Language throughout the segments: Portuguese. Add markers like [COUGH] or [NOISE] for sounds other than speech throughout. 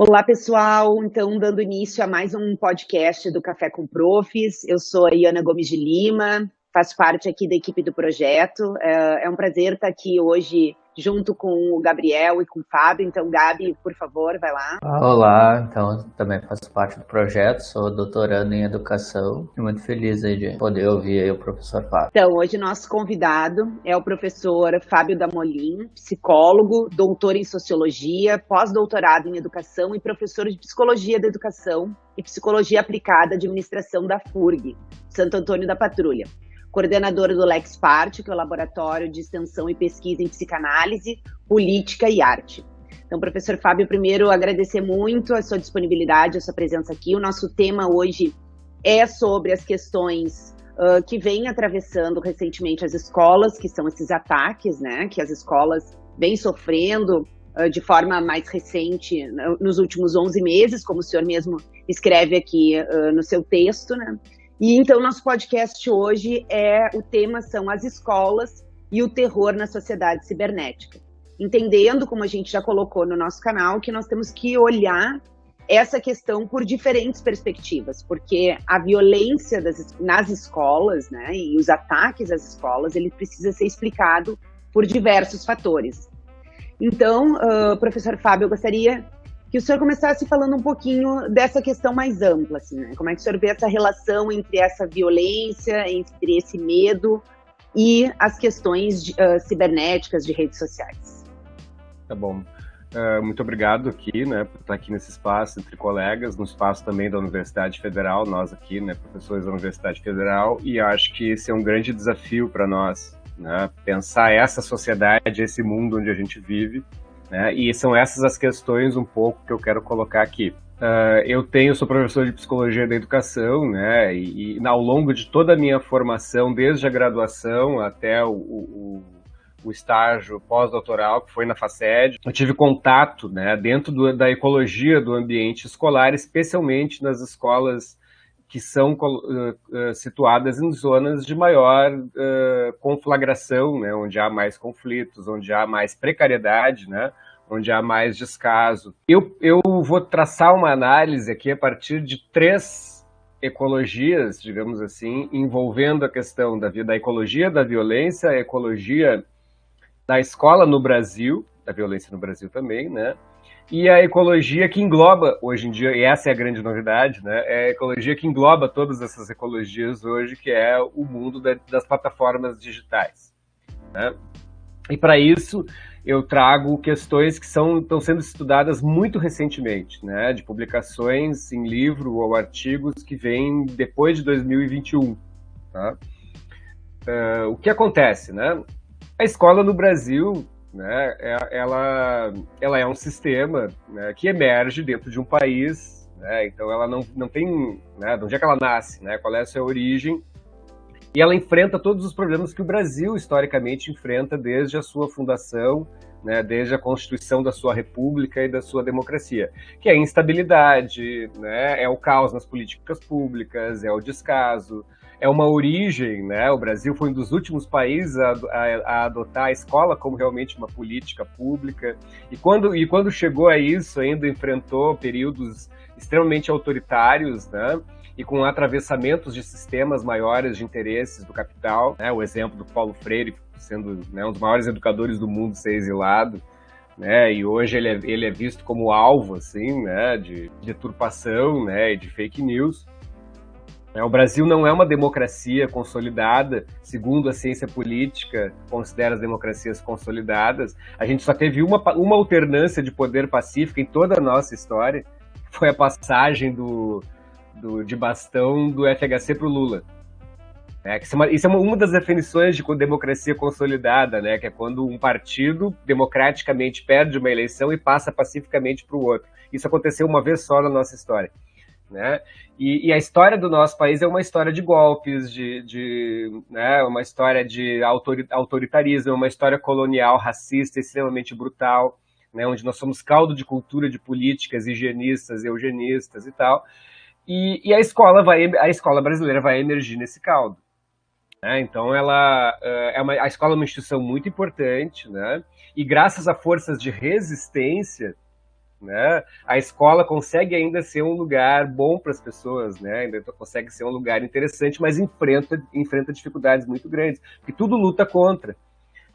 Olá, pessoal. Então, dando início a mais um podcast do Café com Profs. Eu sou a Iana Gomes de Lima, faço parte aqui da equipe do projeto. É, é um prazer estar aqui hoje junto com o Gabriel e com o Fábio. Então, Gabi, por favor, vai lá. Olá, então também faço parte do projeto, sou doutorando em educação e muito feliz aí de poder ouvir aí o professor Fábio. Então, hoje nosso convidado é o professor Fábio Damolim, psicólogo, doutor em sociologia, pós-doutorado em educação e professor de psicologia da educação e psicologia aplicada à administração da FURG, Santo Antônio da Patrulha coordenadora do LexPart, que é o Laboratório de Extensão e Pesquisa em Psicanálise, Política e Arte. Então, professor Fábio, primeiro agradecer muito a sua disponibilidade, a sua presença aqui. O nosso tema hoje é sobre as questões uh, que vêm atravessando recentemente as escolas, que são esses ataques, né, que as escolas vêm sofrendo uh, de forma mais recente nos últimos 11 meses, como o senhor mesmo escreve aqui uh, no seu texto, né? E então nosso podcast hoje é o tema são as escolas e o terror na sociedade cibernética. Entendendo, como a gente já colocou no nosso canal, que nós temos que olhar essa questão por diferentes perspectivas, porque a violência das, nas escolas, né, e os ataques às escolas, ele precisa ser explicado por diversos fatores. Então, uh, professor Fábio, eu gostaria que o senhor começasse falando um pouquinho dessa questão mais ampla, assim, né? Como é que o senhor vê essa relação entre essa violência, entre esse medo e as questões de, uh, cibernéticas de redes sociais? Tá bom. Uh, muito obrigado aqui, né, por estar aqui nesse espaço entre colegas, no espaço também da Universidade Federal, nós aqui, né, professores da Universidade Federal, e acho que esse é um grande desafio para nós, né, pensar essa sociedade, esse mundo onde a gente vive, né? E são essas as questões um pouco que eu quero colocar aqui. Uh, eu tenho, sou professor de psicologia da educação, né? E, e, ao longo de toda a minha formação, desde a graduação até o, o, o estágio pós-doutoral, que foi na FACED, eu tive contato, né, dentro do, da ecologia do ambiente escolar, especialmente nas escolas que são uh, situadas em zonas de maior uh, conflagração, né, onde há mais conflitos, onde há mais precariedade, né, onde há mais descaso. Eu, eu vou traçar uma análise aqui a partir de três ecologias, digamos assim, envolvendo a questão da, da ecologia da violência, a ecologia da escola no Brasil, da violência no Brasil também, né, e a ecologia que engloba, hoje em dia, e essa é a grande novidade, né? É a ecologia que engloba todas essas ecologias hoje, que é o mundo da, das plataformas digitais. Né? E para isso, eu trago questões que são, estão sendo estudadas muito recentemente, né? De publicações em livro ou artigos que vêm depois de 2021. Tá? Uh, o que acontece, né? A escola no Brasil né, é, ela, ela é um sistema né, que emerge dentro de um país, né, então ela não, não tem, né, de onde é que ela nasce, né, qual é a sua origem, e ela enfrenta todos os problemas que o Brasil historicamente enfrenta desde a sua fundação, né, desde a constituição da sua república e da sua democracia, que é a instabilidade, né, é o caos nas políticas públicas, é o descaso, é uma origem, né? O Brasil foi um dos últimos países a, a, a, adotar a escola como realmente uma política pública. E quando, e quando chegou a isso, ainda enfrentou períodos extremamente autoritários, né? E com atravessamentos de sistemas maiores de interesses do capital, né? O exemplo do Paulo Freire sendo né, um dos maiores educadores do mundo ser exilado, né? E hoje ele é, ele é visto como alvo, assim, né? De, de deturpação, né? E de fake news. É, o Brasil não é uma democracia consolidada, segundo a ciência política considera as democracias consolidadas. A gente só teve uma, uma alternância de poder pacífico em toda a nossa história, foi a passagem do, do de bastão do FHC para o Lula. É, isso é, uma, isso é uma das definições de democracia consolidada, né? Que é quando um partido democraticamente perde uma eleição e passa pacificamente para o outro. Isso aconteceu uma vez só na nossa história. Né? E, e, a história do nosso país é uma história de golpes, de, de né, uma história de autoritarismo, uma história colonial, racista, extremamente brutal, né, onde nós somos caldo de cultura de políticas higienistas, eugenistas e tal. E, e a escola vai, a escola brasileira vai emergir nesse caldo. Né? Então, ela é uma, a escola é uma instituição muito importante, né? E graças a forças de resistência né? A escola consegue ainda ser um lugar bom para as pessoas, né? Ainda consegue ser um lugar interessante, mas enfrenta, enfrenta dificuldades muito grandes, porque tudo luta contra.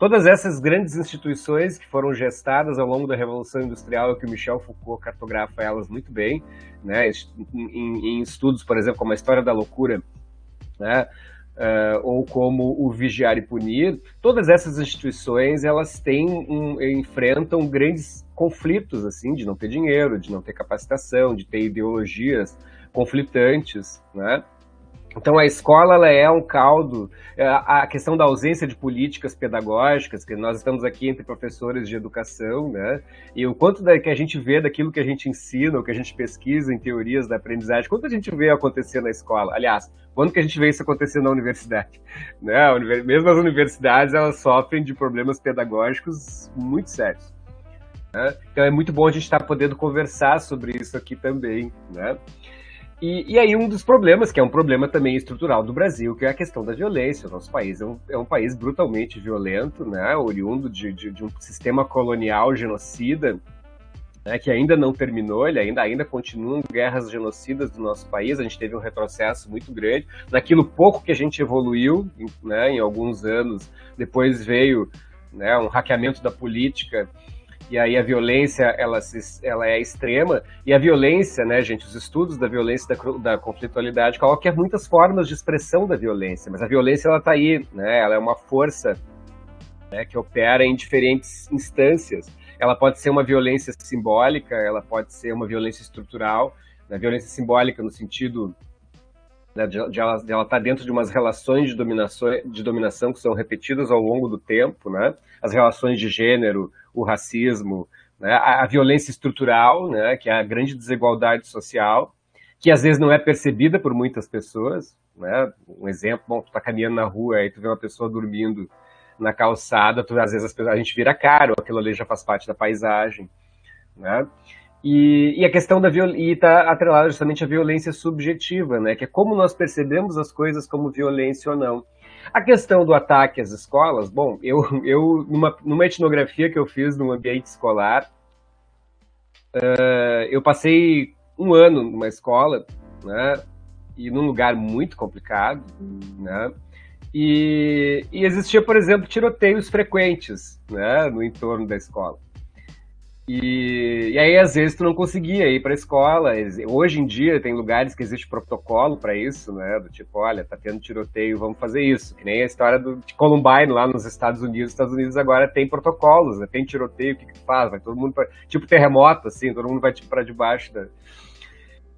Todas essas grandes instituições que foram gestadas ao longo da Revolução Industrial, que o Michel Foucault cartografa elas muito bem, né? em, em estudos, por exemplo, como a História da Loucura, né? Uh, ou como o Vigiar e Punir, todas essas instituições elas têm um, enfrentam grandes conflitos assim de não ter dinheiro, de não ter capacitação, de ter ideologias conflitantes, né? Então a escola ela é um caldo, é, a questão da ausência de políticas pedagógicas, que nós estamos aqui entre professores de educação, né? E o quanto da, que a gente vê daquilo que a gente ensina, o que a gente pesquisa em teorias da aprendizagem, quanto a gente vê acontecer na escola. Aliás, quando que a gente vê isso acontecer na universidade? [LAUGHS] Né? Mesmo as universidades elas sofrem de problemas pedagógicos muito sérios. Né? Então é muito bom a gente estar podendo conversar sobre isso aqui também, né? E, e, aí um dos problemas, que é um problema também estrutural do Brasil, que é a questão da violência. O nosso país é um, é um país brutalmente violento, né, oriundo de, de, de um sistema colonial genocida, né, que ainda não terminou, ele ainda, ainda continuam guerras genocidas do nosso país, a gente teve um retrocesso muito grande. Naquilo pouco que a gente evoluiu né, em alguns anos, depois veio né, um hackeamento da política e aí a violência ela, se, ela é extrema, e a violência, né, gente, os estudos da violência da, da conflitualidade colocam muitas formas de expressão da violência, mas a violência ela está aí, né, ela é uma força né, que opera em diferentes instâncias. Ela pode ser uma violência simbólica, ela pode ser uma violência estrutural, a violência simbólica no sentido né, de, de ela estar tá dentro de umas relações de dominação, de dominação que são repetidas ao longo do tempo, né? As relações de gênero, o racismo, né, a, a, violência estrutural, né, que é a grande desigualdade social, que às vezes não é percebida por muitas pessoas. Né? Um exemplo, bom, tu tá caminhando na rua, aí tu vê uma pessoa dormindo na calçada, tu, às vezes pessoas, a gente vira caro, aquilo ali já faz parte da paisagem. Né? E, e, a questão da violência, e está atrelada justamente à violência subjetiva, né? que é como nós percebemos as coisas como violência ou não. A questão do ataque às escolas, bom, eu, eu numa, numa etnografia que eu fiz no ambiente escolar, uh, eu passei um ano numa escola, né, e num lugar muito complicado, né, e, e existia, por exemplo, tiroteios frequentes, né, no entorno da escola. E, e, aí, às vezes, tu não conseguia ir para escola. Hoje em dia, tem lugares que existe protocolo para isso, né? Do tipo, olha, tá tendo tiroteio, vamos fazer isso. Que nem a história do, de Columbine lá nos Estados Unidos. Os Estados Unidos agora tem protocolos, né? Tem tiroteio, o que, que tu faz? Vai todo mundo pra, Tipo terremoto, assim, todo mundo vai tipo, para debaixo da.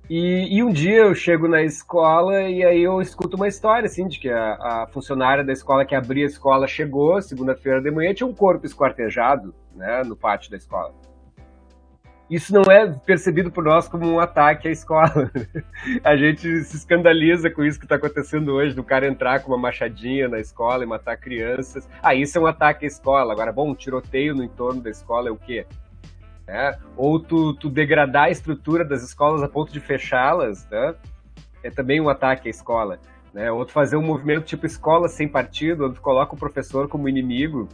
E, e, um dia eu chego na escola e aí eu escuto uma história, assim, de que a, a funcionária da escola que abria a escola chegou, segunda-feira de manhã, tinha um corpo esquartejado, né, no pátio da escola isso não é percebido por nós como um ataque à escola. [LAUGHS] A gente se escandaliza com isso que está acontecendo hoje, do cara entrar com uma machadinha na escola e matar crianças. Ah, isso é um ataque à escola. Agora, bom, um tiroteio no entorno da escola é o quê? É? Ou tu, tu, degradar a estrutura das escolas a ponto de fechá-las, né? é também um ataque à escola. Né? Ou tu fazer um movimento tipo escola sem partido, onde tu coloca o professor como inimigo,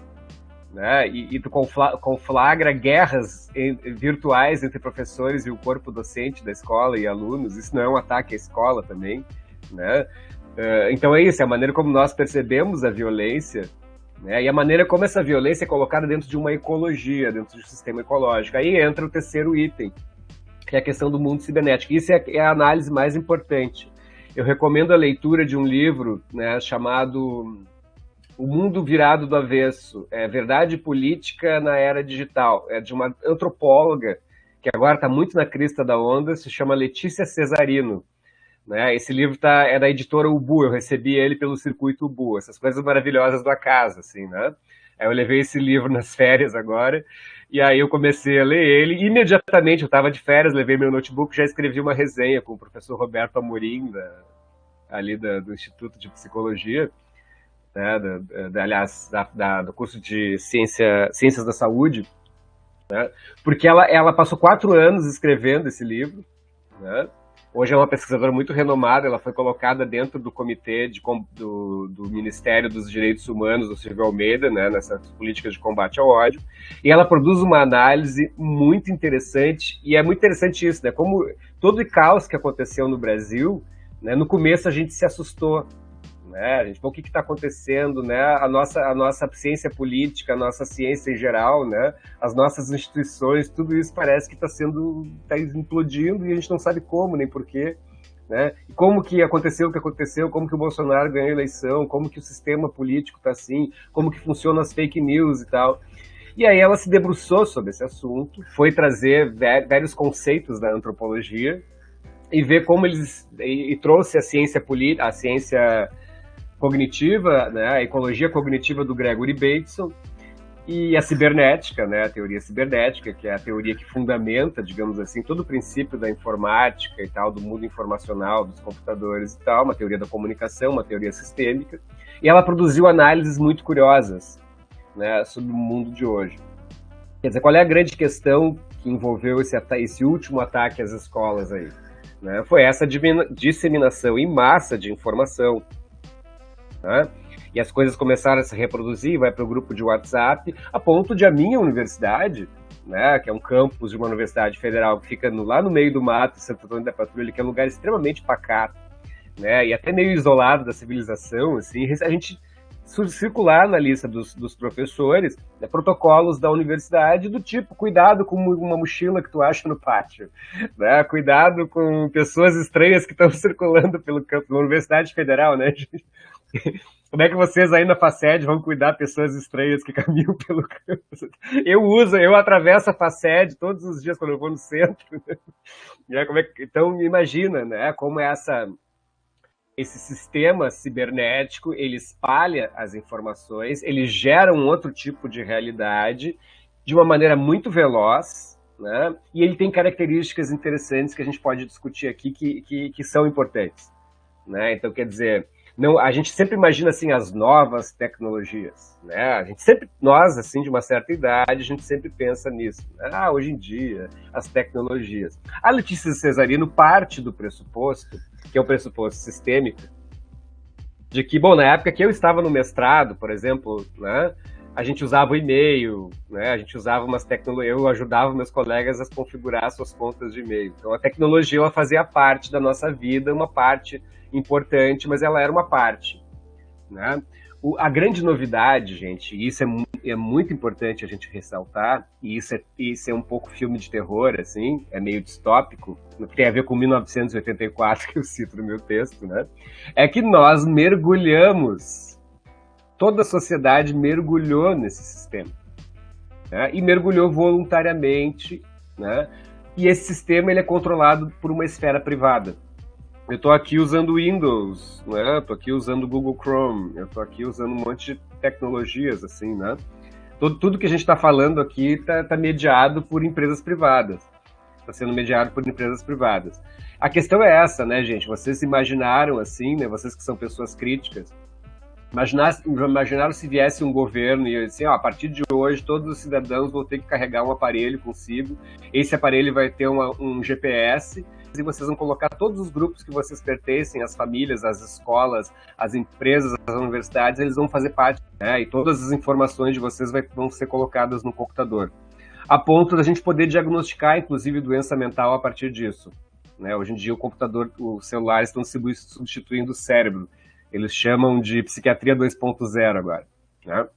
né? E, e tu conflagra guerras virtuais entre professores e o corpo docente da escola e alunos. Isso não é um ataque à escola também, né? Uh, então é isso, é a maneira como nós percebemos a violência, né? E a maneira como essa violência é colocada dentro de uma ecologia, dentro de um sistema ecológico. Aí entra o terceiro item, que é a questão do mundo cibernético. Isso é, é a análise mais importante. Eu recomendo a leitura de um livro né, chamado o Mundo Virado do Avesso, é Verdade Política na Era Digital. É de uma antropóloga que agora está muito na crista da onda, se chama Letícia Cesarino. Né? Esse livro tá, é da editora Ubu, eu recebi ele pelo circuito Ubu, essas coisas maravilhosas da casa, assim, né? Eu levei esse livro nas [LAUGHS] férias agora, e aí eu comecei a ler ele, imediatamente eu estava de férias, levei meu notebook, já escrevi uma resenha com o professor Roberto Amorim, da, ali da, do Instituto de Psicologia, né, da, da, aliás, da, do curso de ciência, Ciências da Saúde, né, porque ela, ela passou quatro anos escrevendo esse livro, né, Hoje é uma pesquisadora muito renomada, ela foi colocada dentro do comitê de, do, do, Ministério dos Direitos Humanos do Silvio Almeida, né, nessas políticas de combate ao ódio, e ela produz uma análise muito interessante, e é muito interessante isso, né, como todo o caos que aconteceu no Brasil, né, no começo a gente se assustou, né? A gente o que está acontecendo, né? A nossa, a nossa ciência política, a nossa ciência em geral, né? As nossas instituições, tudo isso parece que está sendo, está implodindo e a gente não sabe como nem porquê. Né? E como que aconteceu o que aconteceu, como que o Bolsonaro ganhou a eleição, como que o sistema político está assim, como que funcionam as fake news e tal. E aí ela se debruçou sobre esse assunto, foi trazer vários conceitos da antropologia e ver como eles e, e trouxe a ciência política, a ciência cognitiva, né, a ecologia cognitiva do Gregory Bateson, e a cibernética, né, a teoria cibernética, que é a teoria que fundamenta, digamos assim, todo o princípio da informática e tal, do mundo informacional, dos computadores e tal, uma teoria da comunicação, uma teoria sistêmica, e ela produziu análises muito curiosas né, sobre o mundo de hoje. Quer dizer, qual é a grande questão que envolveu esse, esse último ataque às escolas aí? Né? Foi essa disseminação em massa de informação, né? E as coisas começaram a se reproduzir, vai para o grupo de WhatsApp, a ponto de a minha universidade, né, que é um campus de uma universidade federal que fica no, lá no meio do mato, Santo Antônio da Patrulha, que é um lugar extremamente pacato, né, e até meio isolado da civilização, assim, a gente circular na lista dos, dos professores né, protocolos da universidade do tipo cuidado com uma mochila que tu acha no pátio, né? cuidado com pessoas estranhas que estão [LAUGHS] circulando pelo campo, na Universidade Federal, né? [LAUGHS] Como é que vocês aí na FACED vão cuidar pessoas estranhas que [LAUGHS] caminham pelo campus? Eu uso, eu atravesso a FACED todos os dias quando eu vou no centro. [LAUGHS] Né? É que, então, imagina, né, como é essa, esse sistema cibernético, ele espalha as informações, ele gera um outro tipo de realidade de uma maneira muito veloz, né? E ele tem características interessantes que a gente pode discutir aqui que, que, que são importantes, né? Então, quer dizer, não, a gente sempre imagina assim as novas tecnologias, né? A gente sempre, nós assim de uma certa idade, a gente sempre pensa nisso. Né? Ah, hoje em dia as tecnologias. A Letícia Cesarino parte do pressuposto, que é o pressuposto sistêmico, de que, bom, na época que eu estava no mestrado, por exemplo, né? A gente usava o e-mail, né? A gente usava umas tecnologias, eu ajudava meus colegas a configurar suas contas de e-mail. Então a tecnologia ela fazia parte da nossa vida, uma parte importante, mas ela era uma parte. Né? O, a grande novidade, gente, e isso é, é, muito importante a gente ressaltar, e isso é, isso é um pouco filme de terror, assim, é meio distópico, tem a ver com 1984, [LAUGHS] que eu cito no meu texto, né? É que nós mergulhamos, toda a sociedade mergulhou nesse sistema. Né? E mergulhou voluntariamente, né? E esse sistema ele é controlado por uma esfera privada. Eu estou aqui usando Windows, né? Estou aqui usando Google Chrome, eu estou aqui usando um monte de tecnologias, assim, né? Tudo, tudo que a gente está falando aqui está tá mediado por empresas privadas. Está sendo mediado por empresas privadas. A questão é essa, né, gente? Vocês imaginaram, assim, né? Vocês que são pessoas críticas, Imaginar, imaginaram se viesse um governo e assim, ó, a partir de hoje todos os cidadãos vão ter que carregar um aparelho consigo. Esse aparelho vai ter uma, um GPS e vocês vão colocar todos os grupos que vocês pertencem, as famílias, as escolas, as empresas, as universidades, eles vão fazer parte, né? E todas as informações de vocês vai, vão ser colocadas no computador. A ponto da gente poder diagnosticar, inclusive, doença mental a partir disso. Né? Hoje em dia, o computador, os celulares estão substituindo o cérebro. Eles chamam de psiquiatria 2.0 agora. Né?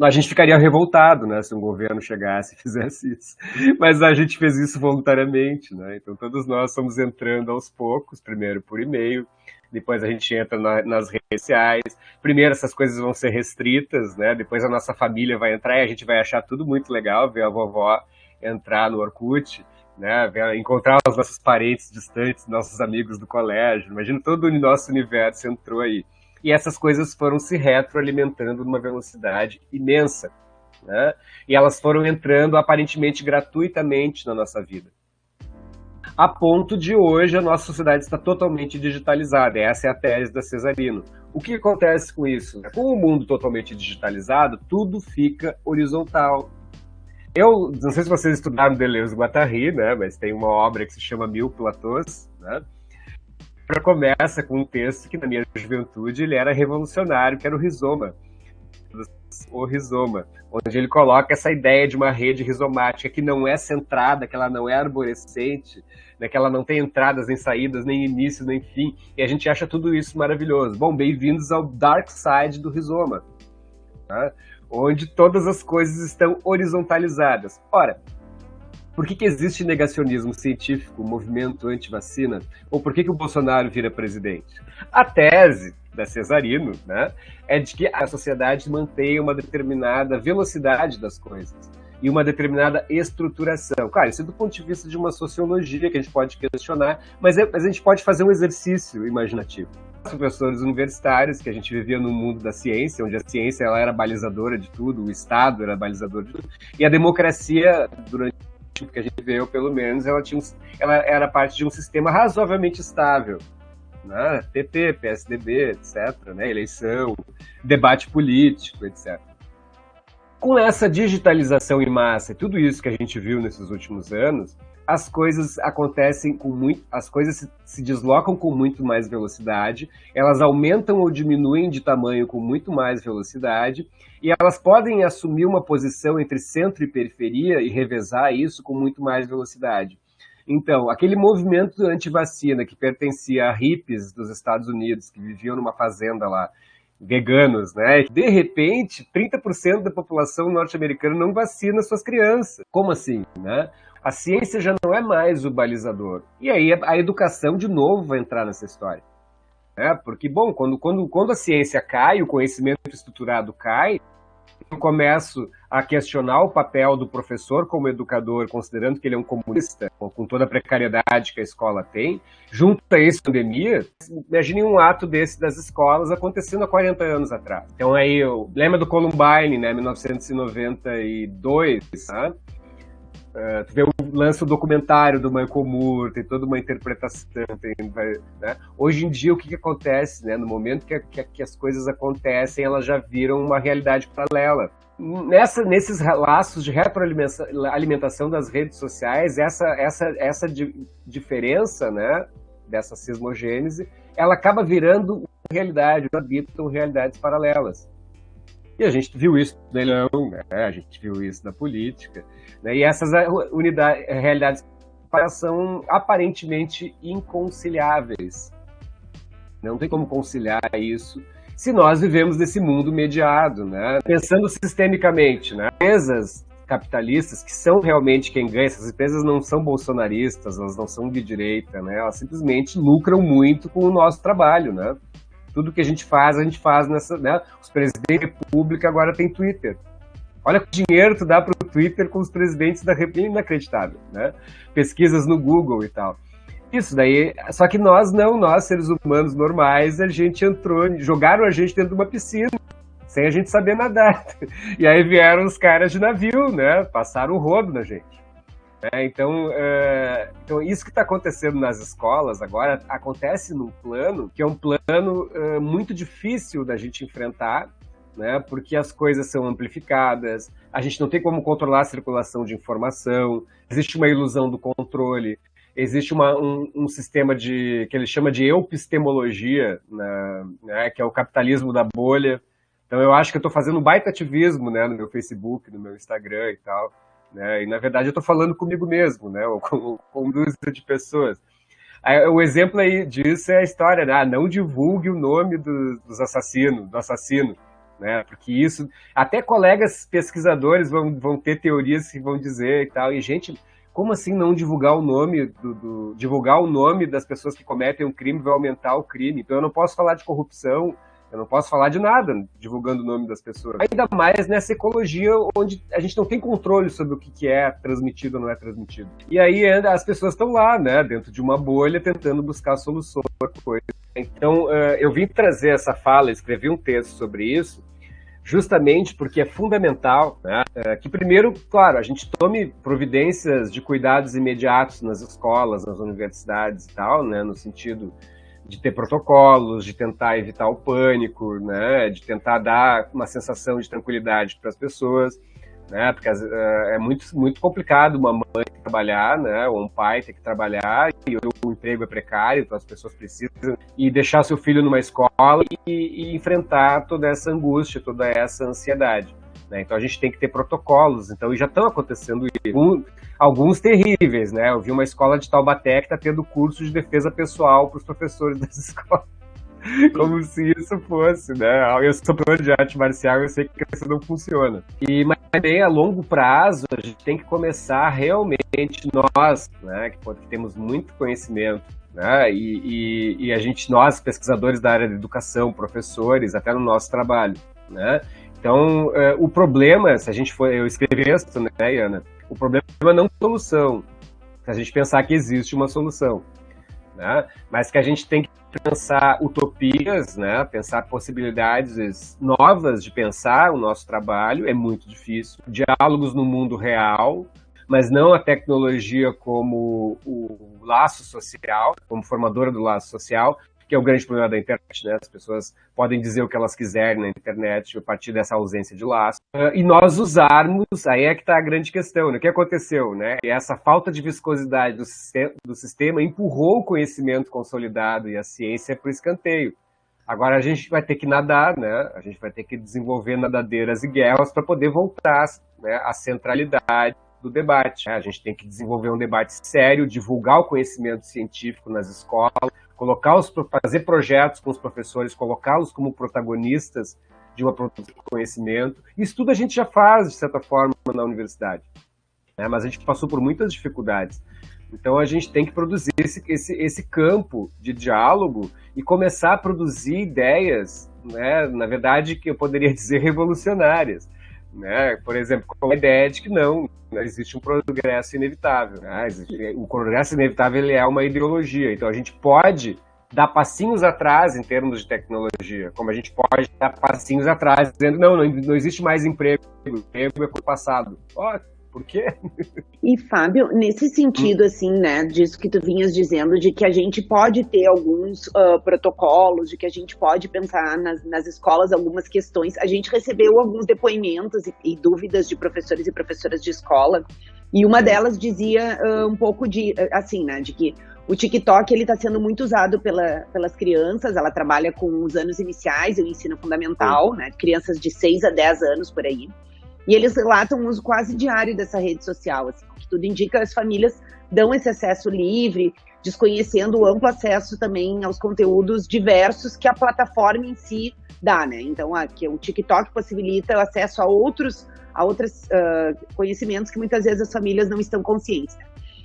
A gente ficaria revoltado, né, se um governo chegasse e [LAUGHS] fizesse isso. Mas a gente fez isso voluntariamente, né? Então todos nós estamos entrando aos poucos, primeiro por e-mail, depois a gente entra na, nas redes sociais. Primeiro essas coisas vão ser restritas, né? Depois a nossa família vai entrar e a gente vai achar tudo muito legal ver a vovó entrar no Orkut, né? Encontrar os nossos parentes distantes, nossos amigos do colégio. Imagina todo o nosso universo entrou aí e essas coisas foram se retroalimentando numa velocidade imensa. Né? E elas foram entrando aparentemente gratuitamente na nossa vida. A ponto de hoje a nossa sociedade está totalmente digitalizada. Essa é a tese da Cesarino. O que acontece com isso? Com o mundo totalmente digitalizado, tudo fica horizontal. Eu não sei se vocês estudaram Deleuze e Guattari, né? Mas tem uma obra que se chama Mil Platôs, né? Começa com um texto que na minha juventude ele era revolucionário, que era o rizoma. O rizoma, onde ele coloca essa ideia de uma rede rizomática que não é centrada, que ela não é arborescente, né, que ela não tem entradas nem saídas, nem início, nem fim, e a gente acha tudo isso maravilhoso. Bom, bem-vindos ao dark side do rizoma, tá? onde todas as coisas estão horizontalizadas. Ora, por que, que existe negacionismo científico, movimento anti-vacina? Ou por que, que o Bolsonaro vira presidente? A tese da Cesarino né, é de que a sociedade mantém uma determinada velocidade das coisas e uma determinada estruturação. Claro, isso é do ponto de vista de uma sociologia que a gente pode questionar, mas, é, mas a gente pode fazer um exercício imaginativo professores universitários, que a gente vivia no mundo da ciência, onde a ciência ela era balizadora de tudo, o Estado era balizador de tudo, e a democracia, durante que a gente viveu, pelo menos, ela, tinha um, ela era parte de um sistema razoavelmente estável. Né? PT, PSDB, etc., né? eleição, debate político, etc. Com essa digitalização em massa e tudo isso que a gente viu nesses últimos anos, as coisas acontecem com muito, as coisas se, se, deslocam com muito mais velocidade, elas aumentam ou diminuem de tamanho com muito mais velocidade, e elas podem assumir uma posição entre centro e periferia e revezar isso com muito mais velocidade. Então, aquele movimento anti-vacina que pertencia a hippies dos Estados Unidos, que viviam numa fazenda lá, veganos, né? De repente, 30% da população norte-americana não vacina suas crianças. Como assim, né? A ciência já não é mais o balizador. E aí a educação, de novo, vai entrar nessa história. É, porque, bom, quando, quando, quando a ciência cai, o conhecimento estruturado cai, eu começo a questionar o papel do professor como educador, considerando que ele é um comunista, com toda a precariedade que a escola tem, junto a essa pandemia, imagine um ato desse das escolas acontecendo há 40 anos atrás. Então aí, lembra do Columbine, né, 1952, né? Uh, tu vê o lance do documentário do Michael Moore, tem toda uma interpretação. Tem, né? Hoje em dia, o que, que acontece? Né? No momento que, que, que, as coisas acontecem, elas já viram uma realidade paralela. Nessa, nesses laços de retroalimentação das redes sociais, essa, essa, essa di, diferença né, dessa sismogênese, ela acaba virando realidade, habitam realidades paralelas. E a gente viu isso no leilão, né? a gente viu isso na política. Né? E essas unidades, realidades são aparentemente inconciliáveis. Não tem como conciliar isso se nós vivemos nesse mundo mediado, né? Pensando sistemicamente, né? Empresas capitalistas que são realmente quem ganha, essas empresas não são bolsonaristas, elas não são de direita, né? Elas simplesmente lucram muito com o nosso trabalho, né? Tudo que a gente faz, a gente faz nessa, né? Os presidentes da república agora têm Twitter. Olha que dinheiro tu dá para o Twitter com os presidentes da República, inacreditável, né? Pesquisas no Google e tal. Isso daí, só que nós não, nós seres humanos normais, a gente entrou, jogaram a gente dentro de uma piscina, sem a gente saber nadar. [LAUGHS] E aí vieram os caras de navio, né? Passaram o rodo na gente. É, então, é, então, isso que está acontecendo nas escolas agora acontece num plano que é um plano é, muito difícil da gente enfrentar, né? Porque as coisas são amplificadas, a gente não tem como controlar a circulação de informação, existe uma ilusão do controle, existe uma, um, um, sistema de que ele chama de epistemologia, né? né? Que é o capitalismo da bolha. Então, eu acho que eu estou fazendo um baita ativismo, né? No meu Facebook, no meu Instagram e tal né? E na verdade eu estou falando comigo mesmo, né? Ou com, com dúzia de pessoas. O exemplo aí disso é a história, né? Ah, não divulgue o nome do, dos assassinos, do assassino, né? Porque isso, até colegas pesquisadores vão, vão ter teorias que vão dizer e tal. E gente, como assim não divulgar o nome do, do divulgar o nome das pessoas que cometem um crime vai aumentar o crime? Então eu não posso falar de corrupção, eu não posso falar de nada divulgando o nome das pessoas. Ainda mais nessa ecologia onde a gente não tem controle sobre o que é transmitido ou não é transmitido. E aí as pessoas estão lá, né, dentro de uma bolha, tentando buscar soluções para coisa. Então, eh, eu vim trazer essa fala, escrevi um texto sobre isso, justamente porque é fundamental né, eh, que, primeiro, claro, a gente tome providências de cuidados imediatos nas escolas, nas universidades e tal, né, no sentido de ter protocolos, de tentar evitar o pânico, né, de tentar dar uma sensação de tranquilidade para as pessoas. né? Porque uh, é muito, muito complicado uma mãe trabalhar, né? Ou um pai ter que trabalhar e o emprego é precário, então as pessoas precisam e deixar seu filho numa escola e, e enfrentar toda essa angústia, toda essa ansiedade. Né? Então a gente tem que ter protocolos. Então já estão acontecendo um, alguns terríveis, né? Eu vi uma escola de Taubaté que está tendo curso de defesa pessoal para os professores [LAUGHS] das escolas. Como se isso fosse, né? Eu sou professor de arte marcial, eu sei que isso não funciona. E, mas a longo prazo, a gente tem que começar realmente nós, né, que, que temos muito conhecimento, né, e, e, e, a gente, nós, pesquisadores da área da educação, professores, até no nosso trabalho, né, então, é, o problema, se a gente for, eu escrevi isso, né, Ana, o problema não é solução, a gente pensar que existe uma solução né? mas que a gente tem que pensar utopias, né? pensar possibilidades novas de pensar o nosso trabalho, é muito difícil. Diálogos no mundo real, mas não a tecnologia como o laço social, como formadora do laço social, que é o grande problema da internet, né? As pessoas podem dizer o que elas quiserem na internet a partir dessa ausência de laço. Uh, e nós usarmos, aí é que está a grande questão, né? O que aconteceu, né? E essa falta de viscosidade do, do sistema empurrou o conhecimento consolidado e a ciência para o escanteio. Agora a gente vai ter que nadar, né? A gente vai ter que desenvolver nadadeiras e guerras para poder voltar né, à centralidade do debate. A gente tem que desenvolver um debate sério, divulgar o conhecimento científico nas escolas, colocá-los fazer projetos com os professores, colocá-los como protagonistas de uma produção de conhecimento. Isso tudo a gente já faz, de certa forma, na universidade. Né? Mas a gente passou por muitas dificuldades. Então a gente tem que produzir esse, esse, esse campo de diálogo e começar a produzir ideias, né? na verdade, que eu poderia [LAUGHS] dizer revolucionárias. Né? Por exemplo, com a ideia de que não, não existe um progresso inevitável. Né? o progresso inevitável ele é uma ideologia, então a gente pode dar passinhos atrás em termos de tecnologia, como a gente pode dar passinhos atrás dizendo não, não, não existe mais emprego, emprego é por passado. Oh, por quê? E, Fábio, nesse sentido, assim, né, disso que tu vinhas dizendo, de que a gente pode ter alguns uh, protocolos, de que a gente pode pensar nas, nas escolas algumas questões. A gente recebeu alguns depoimentos e, e dúvidas de professores e professoras de escola, e uma delas dizia uh, um pouco de, assim, né, de que o TikTok ele está sendo muito usado pela, pelas crianças, ela trabalha com os anos iniciais, o ensino fundamental, né, crianças de 6 a 10 anos por aí. E eles relatam um uso quase diário dessa rede social, assim, que tudo indica as famílias dão esse acesso livre, desconhecendo o amplo acesso também aos conteúdos diversos que a plataforma em si dá, né? Então, aqui o TikTok possibilita o acesso a outros, a outros uh, conhecimentos que muitas vezes as famílias não estão conscientes. Né?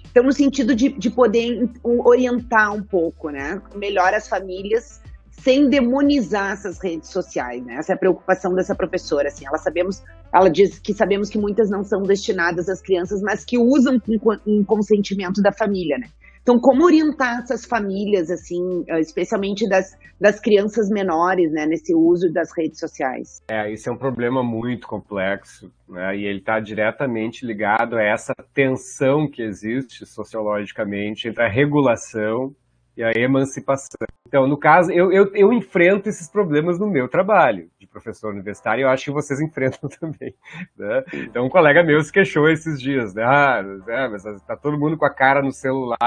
Então, no sentido de, de poder orientar um pouco, né? Melhor as famílias sem demonizar essas redes sociais, né? Essa é a preocupação dessa professora, assim. Ela sabemos, ela diz que sabemos que muitas não são destinadas às crianças, mas que usam com consentimento da família, né? Então, como orientar essas famílias, assim, especialmente das, das crianças menores, né, nesse uso das redes sociais? É, isso é um problema muito complexo, né, e ele está diretamente ligado a essa tensão que existe sociologicamente entre a regulação e a emancipação. Então, no caso, eu, eu, eu, enfrento esses problemas no meu trabalho de professor universitário, e eu acho que vocês [LAUGHS] enfrentam também. Né? Então, um colega meu se queixou esses dias, né? Ah, é, mas tá todo mundo com a cara no celular,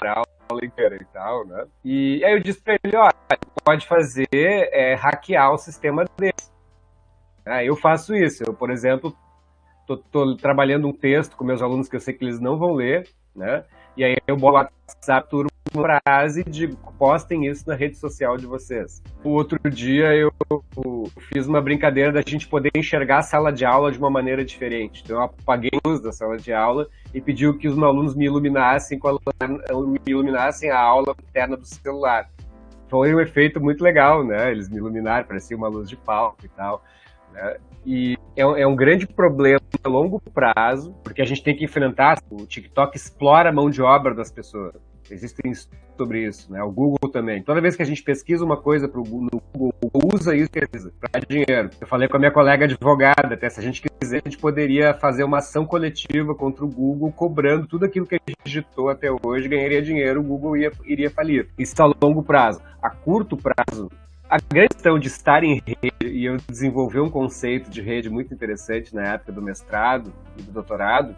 aula inteira e tal, né? E aí eu disse para ele, olha, pode fazer é, hackear o sistema deles. Ah, eu faço isso. Eu, por exemplo, tô, tô trabalhando um texto com meus alunos que eu sei que eles não vão ler, né? E aí eu boto WhatsApp turma frase de postem isso na rede social de vocês. O outro dia eu fiz uma brincadeira da gente poder enxergar a sala de aula de uma maneira diferente. Então eu apaguei a luz da sala de aula e pediu que os alunos me iluminassem com a, me iluminassem a aula interna do celular. Foi um efeito muito legal, né? Eles me iluminaram, parecia uma luz de palco e tal. Né? E é é um, grande problema a longo prazo, porque a gente tem que enfrentar. O TikTok explora a mão de obra das pessoas. Existem sobre isso, né? O Google também. Toda vez que a gente pesquisa uma coisa pro Google, o Google usa isso para dinheiro. Eu falei com a minha colega advogada, até se a gente quiser, a gente poderia fazer uma ação coletiva contra o Google, cobrando tudo aquilo que a gente digitou até hoje, ganharia dinheiro, o Google ia, iria falir. Isso a longo prazo. A curto prazo, a grande questão de estar em rede, e eu desenvolvi um conceito de rede muito interessante na época do mestrado e do doutorado,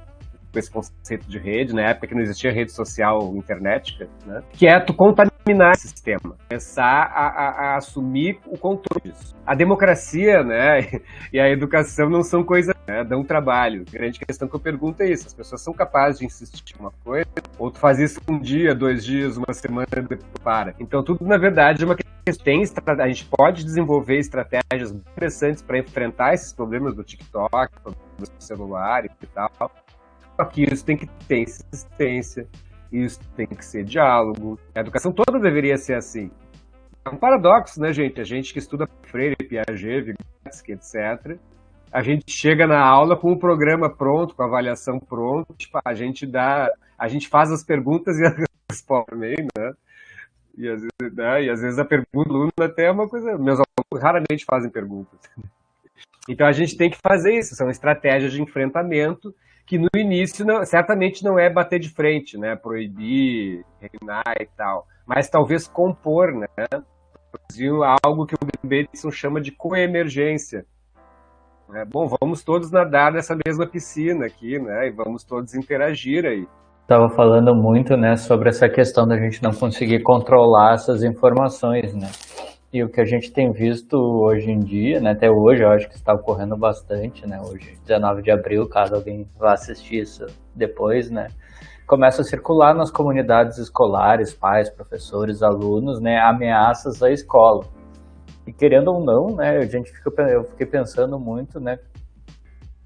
com esse conceito de rede, na época que não existia rede social internetica, né? que é tu contaminar esse sistema, começar a, a, a, assumir o controle disso. A democracia né, [LAUGHS] e a educação não são coisas, né, dão trabalho. A grande questão que eu pergunto é isso, as pessoas são capazes de insistir em uma coisa, ou tu faz isso um dia, dois dias, uma semana, depois para. Então tudo, na verdade, é uma questão tem a gente pode desenvolver estratégias interessantes para enfrentar esses problemas do TikTok, do celular e tal, só que isso tem que ter insistência, isso tem que ser diálogo. A educação toda deveria ser assim. É um paradoxo, né, gente? A gente que estuda Freire, Piaget, Vygotsky, etc., a gente chega na aula com o programa pronto, com a avaliação pronta, tipo, a gente dá, a gente faz as perguntas e as respostas também, né? E às, vezes, né? e às vezes a pergunta do aluno até é uma coisa. Meus alunos raramente fazem perguntas. Então a gente tem que fazer isso, são estratégias de enfrentamento que no início não, certamente não é bater de frente, né? Proibir, reinar e tal, mas talvez compor, né? Algo que o Bateson chama de coemergência. É, bom, vamos todos nadar nessa mesma piscina aqui, né? E vamos todos interagir aí. Estava falando muito, né, sobre essa questão da gente não conseguir controlar essas informações, né? E o que a gente tem visto hoje em dia, né, até hoje, eu acho que está ocorrendo bastante, né, hoje, 19 de abril, caso alguém vá assistir isso depois, né, começa a circular nas comunidades escolares, pais, professores, alunos, né, ameaças à escola. E querendo ou não, né, a gente fica, eu fiquei pensando muito, né,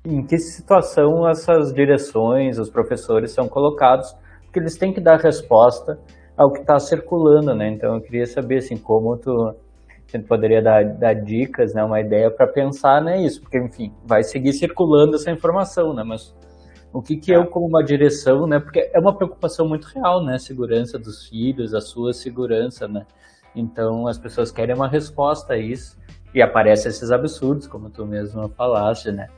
em que situação essas direções, os professores são colocados, porque eles têm que dar resposta ao que está circulando, né? Então eu queria saber assim como tu a gente poderia dar, dar dicas, né, uma ideia para pensar nisso, né, porque, enfim, vai seguir circulando essa informação, né, mas o que que eu, é. como uma direção, né, porque é uma preocupação muito real, né, a segurança dos filhos, a sua segurança, né, então as pessoas querem uma resposta a isso, e aparecem esses absurdos, como tu mesmo falaste, né,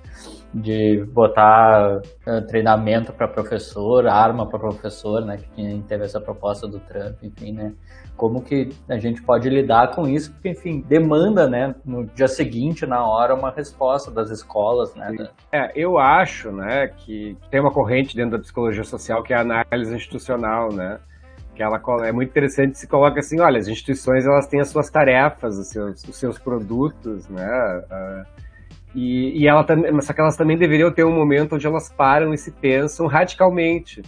de botar uh, treinamento para professor, arma para professor, né, que teve essa proposta do Trump, enfim, né, como que a gente pode lidar com isso, porque, enfim, demanda, né, no dia seguinte, na hora, uma resposta das escolas, né. É, eu acho, né, que tem uma corrente dentro da psicologia social que é a análise institucional, né, que ela é muito interessante se coloca assim, olha, as instituições elas têm as suas tarefas, os seus, os seus produtos, né? Uh, e, e ela só elas também deveriam ter um momento onde elas param e se pensam radicalmente.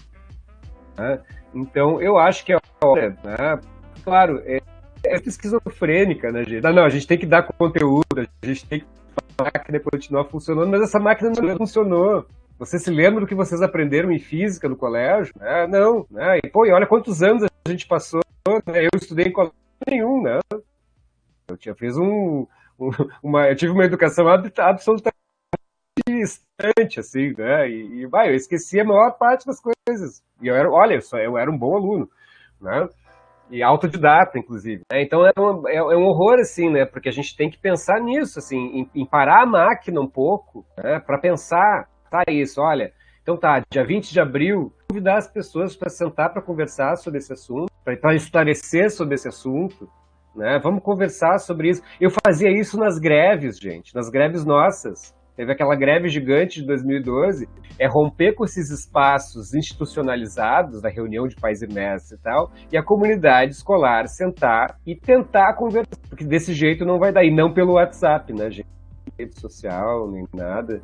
Né? Então, eu acho que é hora, né? Claro, é, é esquizofrênica, né, gente? Não, não, a gente tem que dar conteúdo, a gente tem que a máquina continuar funcionando, mas essa máquina não funcionou. Você se lembra do que vocês aprenderam em física no colégio? É, não, né? E, pô, e olha quantos anos a gente passou, né? Eu estudei em colégio nenhum, né? Eu tinha um, um [LAUGHS] uma, eu tive uma educação absolutamente distante, assim, né? E, e vai, eu esqueci a maior parte das coisas. E eu era, olha, eu, só, eu era um bom aluno, né? E autodidata, inclusive. Né? Então é um, é, é, um horror, assim, né? Porque a gente tem que pensar nisso, assim, em, em parar a máquina um pouco, né? Para pensar tá isso, olha. Então tá, dia 20 de abril, convidar as pessoas para sentar para conversar sobre esse assunto, para esclarecer sobre esse assunto, né? Vamos conversar sobre isso. Eu fazia isso nas greves, gente, nas greves nossas. Teve aquela greve gigante de 2012, é romper com esses espaços institucionalizados da reunião de pais e mestres e tal, e a comunidade escolar sentar e tentar conversar, porque desse jeito não vai dar, e não pelo WhatsApp, né, gente? Rede social, nem nada.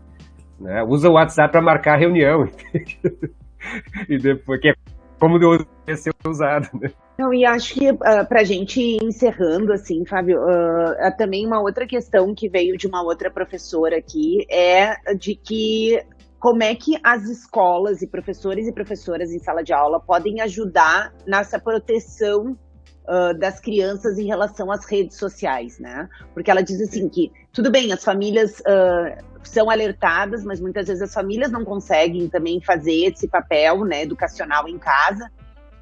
Né? Usa o WhatsApp para marcar reunião. [LAUGHS] e depois, que é como deve ser usado, né? Não, e acho que uh, ah, para a gente encerrando, assim, Fábio, uh, também uma outra questão que veio de uma outra professora aqui é de que como é que as escolas e professores e professoras em sala de aula podem ajudar nessa proteção uh, das crianças em relação às redes sociais, né? Porque ela diz assim que, tudo bem, as famílias são alertadas, mas muitas vezes as famílias não conseguem também fazer esse papel né, educacional em casa.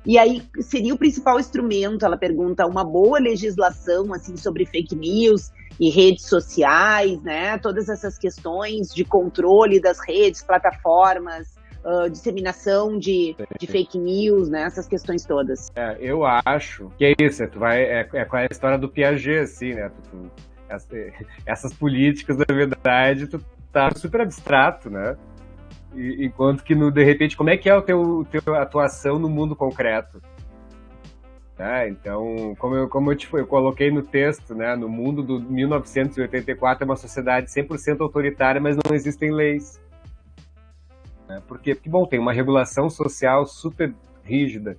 E aí seria o principal instrumento, ela pergunta, uma boa legislação assim sobre fake news e redes sociais, né? Todas essas questões de controle das redes, plataformas, uh, disseminação de, de, fake news, né? Essas questões todas. É, eu acho que é isso, é, tu vai, é, é com a história do Piaget, assim, né? Tu, tu, [LAUGHS] essas políticas, na verdade, tu tá super abstrato, né? E, enquanto que, no, de repente, como é que é o teu, teu atuação no mundo concreto? É, então, como eu, como eu, te, eu coloquei no texto, né, no mundo do 1984 é uma sociedade 100% autoritária, mas não existem leis. Né? Porque, porque, bom, tem uma regulação social super rígida.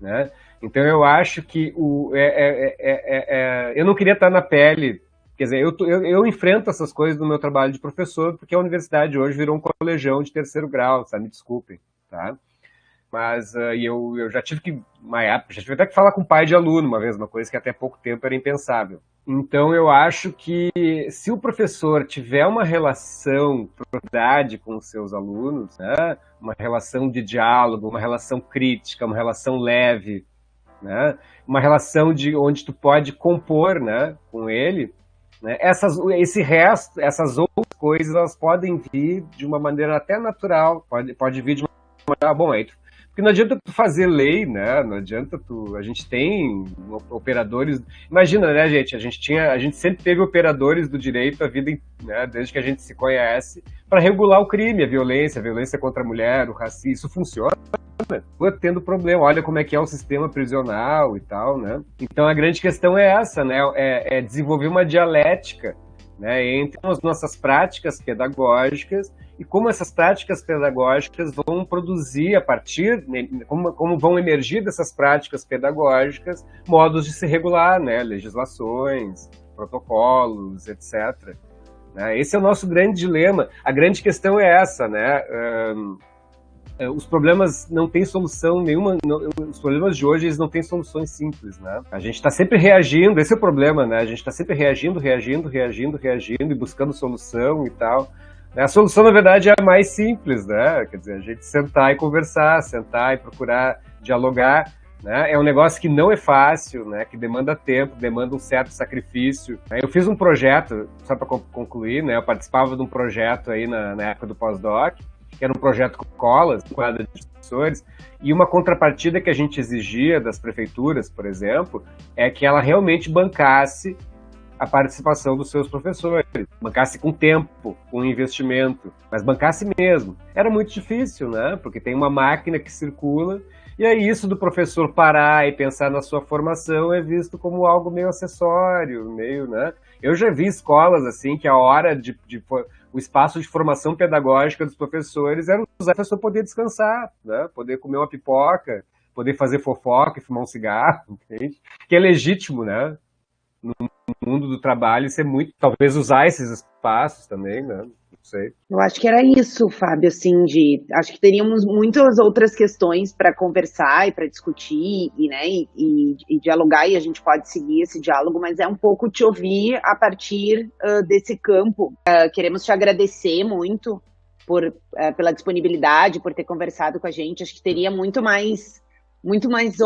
Né? Então, eu acho que o, é, é, é, eu não queria estar na pele Quer dizer, eu, eu, eu, enfrento essas coisas no meu trabalho de professor, porque a universidade hoje virou um colegião de terceiro grau, sabe? Me desculpem, tá? Mas uh, eu, eu já tive que, já tive até que falar com pai de aluno uma vez, uma coisa que até pouco tempo era impensável. Então eu acho que se o professor tiver uma relação, propriedade com os seus alunos, né? uma relação de diálogo, uma relação crítica, uma relação leve, né? uma relação de onde tu pode compor né? com ele, né? Essas, esse resto, essas outras coisas, elas podem vir de uma maneira até natural, pode, pode vir de uma maneira. Bom, aí, porque não adianta tu fazer lei, né? Não adianta tu. A gente tem operadores. Imagina, né, gente? A gente tinha, a gente sempre teve operadores do direito a vida, né, desde que a gente se conhece, para regular o crime, a violência, a violência contra a mulher, o racismo. Isso funciona tendo problema. Olha como é que é o sistema prisional e tal, né? Então a grande questão é essa, né? É, é desenvolver uma dialética né, entre as nossas práticas pedagógicas e como essas práticas pedagógicas vão produzir a partir, né, como, como vão emergir dessas práticas pedagógicas modos de se regular, né, legislações, protocolos, etc. Né? Esse é o nosso grande dilema. A grande questão é essa, né? Um, os problemas não têm solução nenhuma. Não, os problemas de hoje eles não têm soluções simples, né? A gente está sempre reagindo, esse é o problema, né? A gente está sempre reagindo, reagindo, reagindo, reagindo e buscando solução e tal. A solução, na verdade, é a mais simples, né? Quer dizer, a gente sentar e conversar, sentar e procurar dialogar. Né? É um negócio que não é fácil, né? que demanda tempo, demanda um certo sacrifício. Eu fiz um projeto, só para concluir, né? eu participava de um projeto aí na, na época do pós-doc, que era um projeto com colas, quadra de professores, e uma contrapartida que a gente exigia das prefeituras, por exemplo, é que ela realmente bancasse a participação dos seus professores, bancasse com tempo, com investimento, mas bancasse mesmo. Era muito difícil, né? Porque tem uma máquina que circula e aí isso do professor parar e pensar na sua formação é visto como algo meio acessório, meio, né? Eu já vi escolas assim que a hora de, de o espaço de formação pedagógica dos professores era usar o professor poder descansar, né? Poder comer uma pipoca, poder fazer fofoca e fumar um cigarro, [LAUGHS] entende? Que é legítimo, né? No mundo do trabalho, isso é muito. Talvez usar esses espaços também, né? Sei. Eu acho que era isso, Fábio, assim, de acho que teríamos muitas outras questões para conversar e para discutir e, né, e, e, e, dialogar e a gente pode seguir esse diálogo, mas é um pouco te ouvir a partir uh, desse campo. Uh, queremos te agradecer muito por, uh, pela disponibilidade, por ter conversado com a gente. Acho que teria muito mais muito mais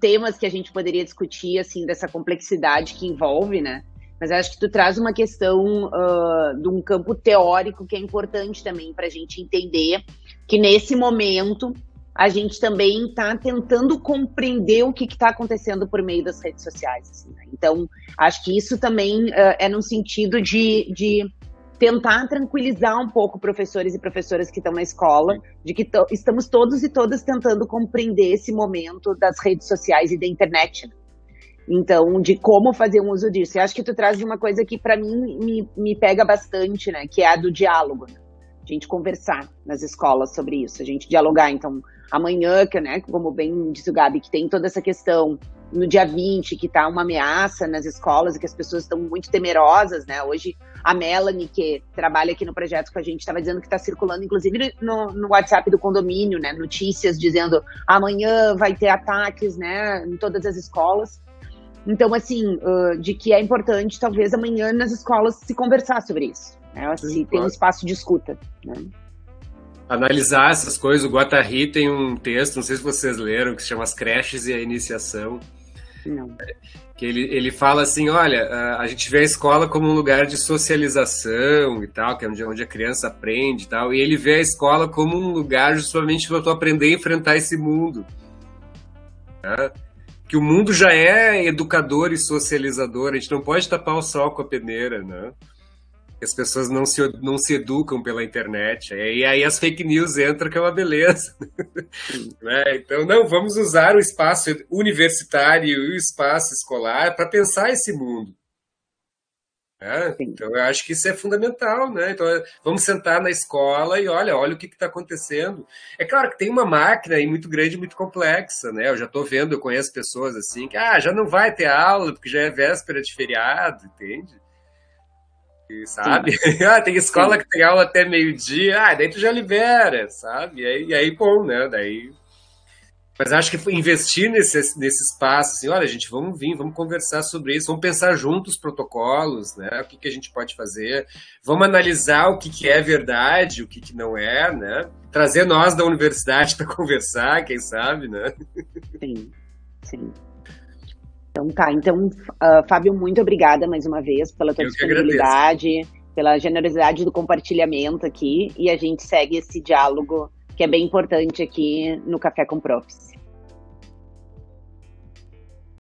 temas que a gente poderia discutir assim dessa complexidade que envolve, né? Mas acho que tu traz uma questão uh, de um campo teórico que é importante também para a gente entender que nesse momento a gente também está tentando compreender o que está acontecendo por meio das redes sociais. Assim, né? Então, acho que isso também uh, é no sentido de, de tentar tranquilizar um pouco professores e professoras que estão na escola, de que estamos todos e todas tentando compreender esse momento das redes sociais e da internet. Então, de como fazer um uso disso. Eu acho que tu traz de uma coisa que para mim me, me pega bastante, né? Que é a do diálogo. Né? A gente conversar nas escolas sobre isso, a gente dialogar. Então, amanhã, que, né, como bem disse o Gabi, que tem toda essa questão no dia 20, que tá uma ameaça nas escolas e que as pessoas estão muito temerosas, né? Hoje a Melanie, que trabalha aqui no projeto com a gente, estava dizendo que está circulando, inclusive no, no, WhatsApp do condomínio, né? Notícias dizendo amanhã vai ter ataques, né? Em todas as escolas. Então, assim, uh, de que é importante, talvez amanhã nas escolas se conversar sobre isso. Né? Assim, Sim, tem um espaço de escuta. Né? Analisar essas coisas. O Guattari tem um texto, não sei se vocês leram, que se chama As Creches e a Iniciação. Não. que ele, ele fala assim, olha, a gente vê a escola como um lugar de socialização e tal, que é onde, onde a criança aprende e tal, e ele vê a escola como um lugar justamente para tu aprender a enfrentar esse mundo. Né? Que o mundo já é educador e socializador, a gente não pode tapar o sol com a peneira, né? as pessoas não se, não se educam pela internet. E aí as fake news entram, que é uma beleza. [LAUGHS] né? Então, não, vamos usar o espaço universitário e o espaço escolar para pensar esse mundo. É, então eu acho que isso é fundamental, né? Então vamos sentar na escola e olha, olha o que está acontecendo. É claro que tem uma máquina aí muito grande, muito complexa, né? Eu já estou vendo, eu conheço pessoas assim que ah, já não vai ter aula porque já é véspera de feriado, entende? sabe? [LAUGHS] ah, tem escola Sim. que tem aula até meio-dia, ah, daí tu já libera, sabe? E aí, e aí bom, né? Daí. Mas acho que investir nesse, nesse espaço, assim, olha, gente, vamos vir, vamos conversar sobre isso, vamos pensar juntos os protocolos, né? O que, que a gente pode fazer, vamos analisar o que, que é verdade, o que, que não é, né? Trazer nós da universidade [LAUGHS] para conversar, quem sabe, né? Sim, sim. Então tá, então, uh, Fábio, muito obrigada mais uma vez pela tua Eu disponibilidade, pela generosidade do compartilhamento aqui, e a gente segue esse diálogo que é bem importante aqui no Café com Profs.